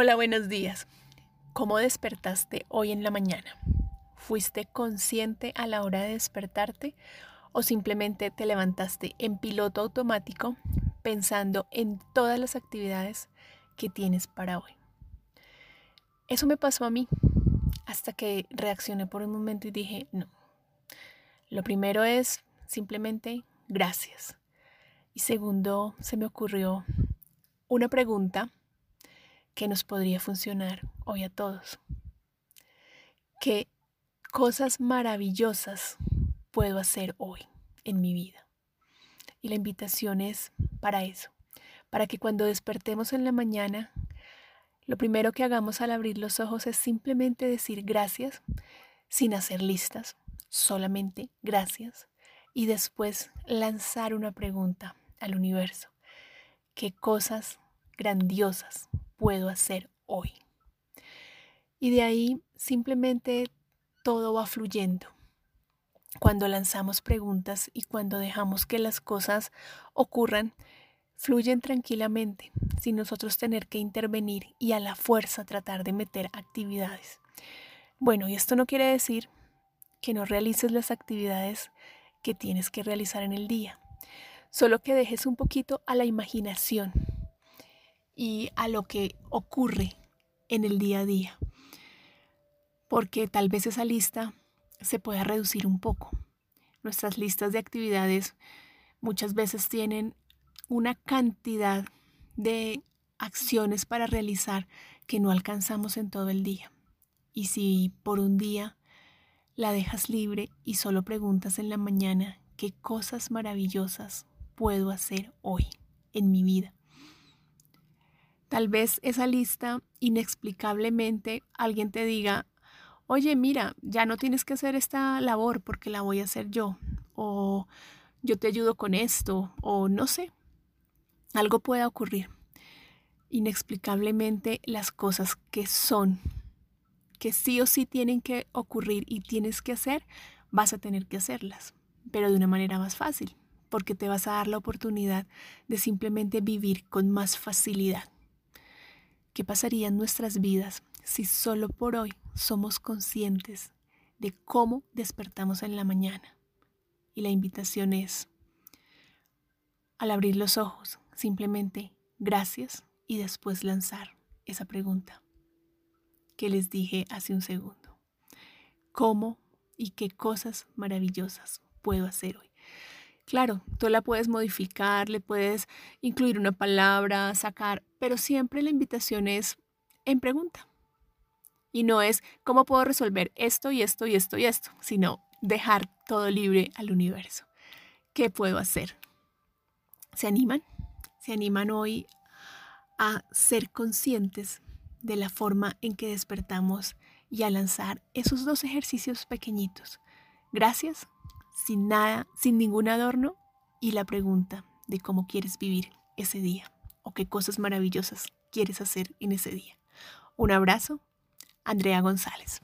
Hola, buenos días. ¿Cómo despertaste hoy en la mañana? ¿Fuiste consciente a la hora de despertarte o simplemente te levantaste en piloto automático pensando en todas las actividades que tienes para hoy? Eso me pasó a mí hasta que reaccioné por un momento y dije, no. Lo primero es simplemente gracias. Y segundo, se me ocurrió una pregunta que nos podría funcionar hoy a todos. ¿Qué cosas maravillosas puedo hacer hoy en mi vida? Y la invitación es para eso, para que cuando despertemos en la mañana, lo primero que hagamos al abrir los ojos es simplemente decir gracias sin hacer listas, solamente gracias, y después lanzar una pregunta al universo. ¿Qué cosas grandiosas puedo hacer hoy? Y de ahí simplemente todo va fluyendo. Cuando lanzamos preguntas y cuando dejamos que las cosas ocurran, fluyen tranquilamente, sin nosotros tener que intervenir y a la fuerza tratar de meter actividades. Bueno, y esto no quiere decir que no realices las actividades que tienes que realizar en el día, solo que dejes un poquito a la imaginación y a lo que ocurre en el día a día. Porque tal vez esa lista se pueda reducir un poco. Nuestras listas de actividades muchas veces tienen una cantidad de acciones para realizar que no alcanzamos en todo el día. Y si por un día la dejas libre y solo preguntas en la mañana qué cosas maravillosas puedo hacer hoy en mi vida, Tal vez esa lista inexplicablemente alguien te diga, oye, mira, ya no tienes que hacer esta labor porque la voy a hacer yo, o yo te ayudo con esto, o no sé, algo pueda ocurrir. Inexplicablemente las cosas que son, que sí o sí tienen que ocurrir y tienes que hacer, vas a tener que hacerlas, pero de una manera más fácil, porque te vas a dar la oportunidad de simplemente vivir con más facilidad. ¿Qué pasaría en nuestras vidas si solo por hoy somos conscientes de cómo despertamos en la mañana? Y la invitación es, al abrir los ojos, simplemente gracias y después lanzar esa pregunta que les dije hace un segundo. ¿Cómo y qué cosas maravillosas puedo hacer hoy? Claro, tú la puedes modificar, le puedes incluir una palabra, sacar, pero siempre la invitación es en pregunta. Y no es cómo puedo resolver esto y esto y esto y esto, sino dejar todo libre al universo. ¿Qué puedo hacer? ¿Se animan? ¿Se animan hoy a ser conscientes de la forma en que despertamos y a lanzar esos dos ejercicios pequeñitos? Gracias sin nada, sin ningún adorno y la pregunta de cómo quieres vivir ese día o qué cosas maravillosas quieres hacer en ese día. Un abrazo, Andrea González.